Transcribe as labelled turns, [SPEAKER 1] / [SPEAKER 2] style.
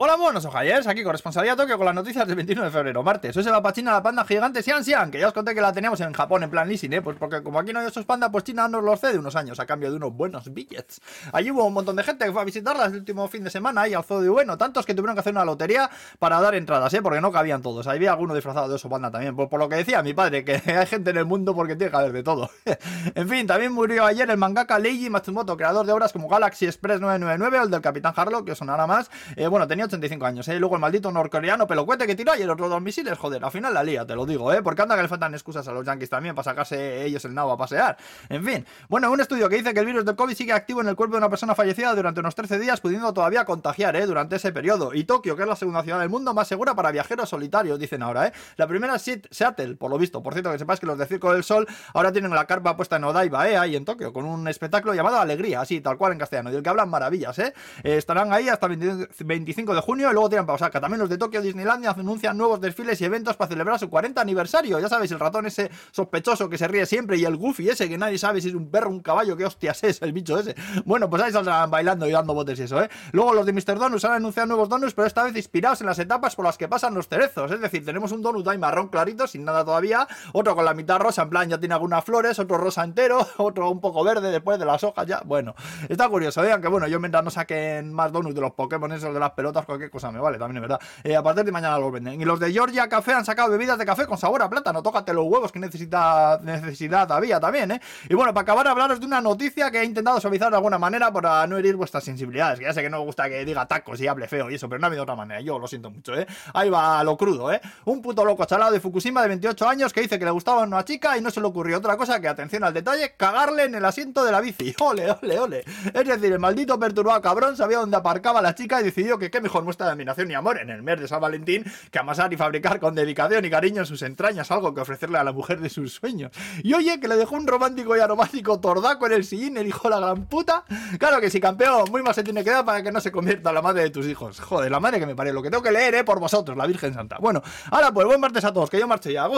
[SPEAKER 1] Hola, buenos ojayers, aquí corresponsalía Tokio con las noticias del 21 de febrero, martes. Hoy se va para China la panda gigante Xian Xian, que ya os conté que la teníamos en Japón en plan leasing, ¿eh? Pues porque como aquí no hay esos pandas, pues China nos los cede unos años a cambio de unos buenos billets. Allí hubo un montón de gente que fue a visitarla el último fin de semana y al zoo de bueno, tantos que tuvieron que hacer una lotería para dar entradas, ¿eh? Porque no cabían todos. Ahí había alguno disfrazado de oso panda también, pues por lo que decía mi padre, que hay gente en el mundo porque tiene que haber de todo. en fin, también murió ayer el mangaka Leiji Matsumoto, creador de obras como Galaxy Express 999 o el del Capitán Harlock, que sonará más. Eh, bueno, tenía 85 años, ¿eh? luego el maldito norcoreano pelocuete que tiró y el otro dos misiles, joder, al final la lía, te lo digo, ¿eh? Porque anda que le faltan excusas a los yankees también para sacarse ellos el nabo a pasear. En fin, bueno, un estudio que dice que el virus del COVID sigue activo en el cuerpo de una persona fallecida durante unos 13 días, pudiendo todavía contagiar, ¿eh? Durante ese periodo. Y Tokio, que es la segunda ciudad del mundo más segura para viajeros solitarios, dicen ahora, ¿eh? La primera es Seattle, por lo visto. Por cierto, que sepáis que los de Circo del Sol ahora tienen la carpa puesta en Odaiba, ¿eh? Ahí en Tokio, con un espectáculo llamado Alegría, así, tal cual en castellano, del que hablan maravillas, ¿eh? eh estarán ahí hasta el 25 de junio y luego tiran para Osaka. También los de Tokio Disneylandia anuncian nuevos desfiles y eventos para celebrar su 40 aniversario. Ya sabéis, el ratón ese sospechoso que se ríe siempre y el Goofy ese que nadie sabe si es un perro, un caballo, qué hostias es el bicho ese. Bueno, pues ahí saldrán bailando y dando botes y eso, ¿eh? Luego los de Mr. Donuts han anunciado nuevos donuts, pero esta vez inspirados en las etapas por las que pasan los cerezos. Es decir, tenemos un donut ahí marrón clarito, sin nada todavía, otro con la mitad rosa, en plan ya tiene algunas flores, otro rosa entero, otro un poco verde después de las hojas ya. Bueno, está curioso, vean que bueno, yo mientras no saquen más donuts de los Pokémon esos de las pelotas, cualquier cosa me vale, también es verdad. Eh, a partir de mañana los venden. Y los de Georgia Café han sacado bebidas de café con sabor a plátano. Tócate los huevos que necesita, necesidad había también, ¿eh? Y bueno, para acabar, hablaros de una noticia que he intentado suavizar de alguna manera para no herir vuestras sensibilidades. Que ya sé que no me gusta que diga tacos y hable feo y eso, pero no ha habido otra manera. Yo lo siento mucho, ¿eh? Ahí va lo crudo, ¿eh? Un puto loco chalado de Fukushima de 28 años que dice que le gustaba una chica y no se le ocurrió otra cosa que, atención al detalle, cagarle en el asiento de la bici. Ole, ole, ole. Es decir, el maldito perturbado cabrón sabía dónde aparcaba la chica y decidió que qué mejor muestra de admiración y amor en el mes de San Valentín que amasar y fabricar con dedicación y cariño en sus entrañas algo que ofrecerle a la mujer de sus sueños. Y oye, que le dejó un romántico y aromático tordaco en el sillín, el hijo de la gran puta. Claro que sí, campeón, muy más se tiene que dar para que no se convierta la madre de tus hijos. Joder, la madre que me pare, lo que tengo que leer, eh, por vosotros, la Virgen Santa. Bueno, ahora pues buen martes a todos, que yo marche ya.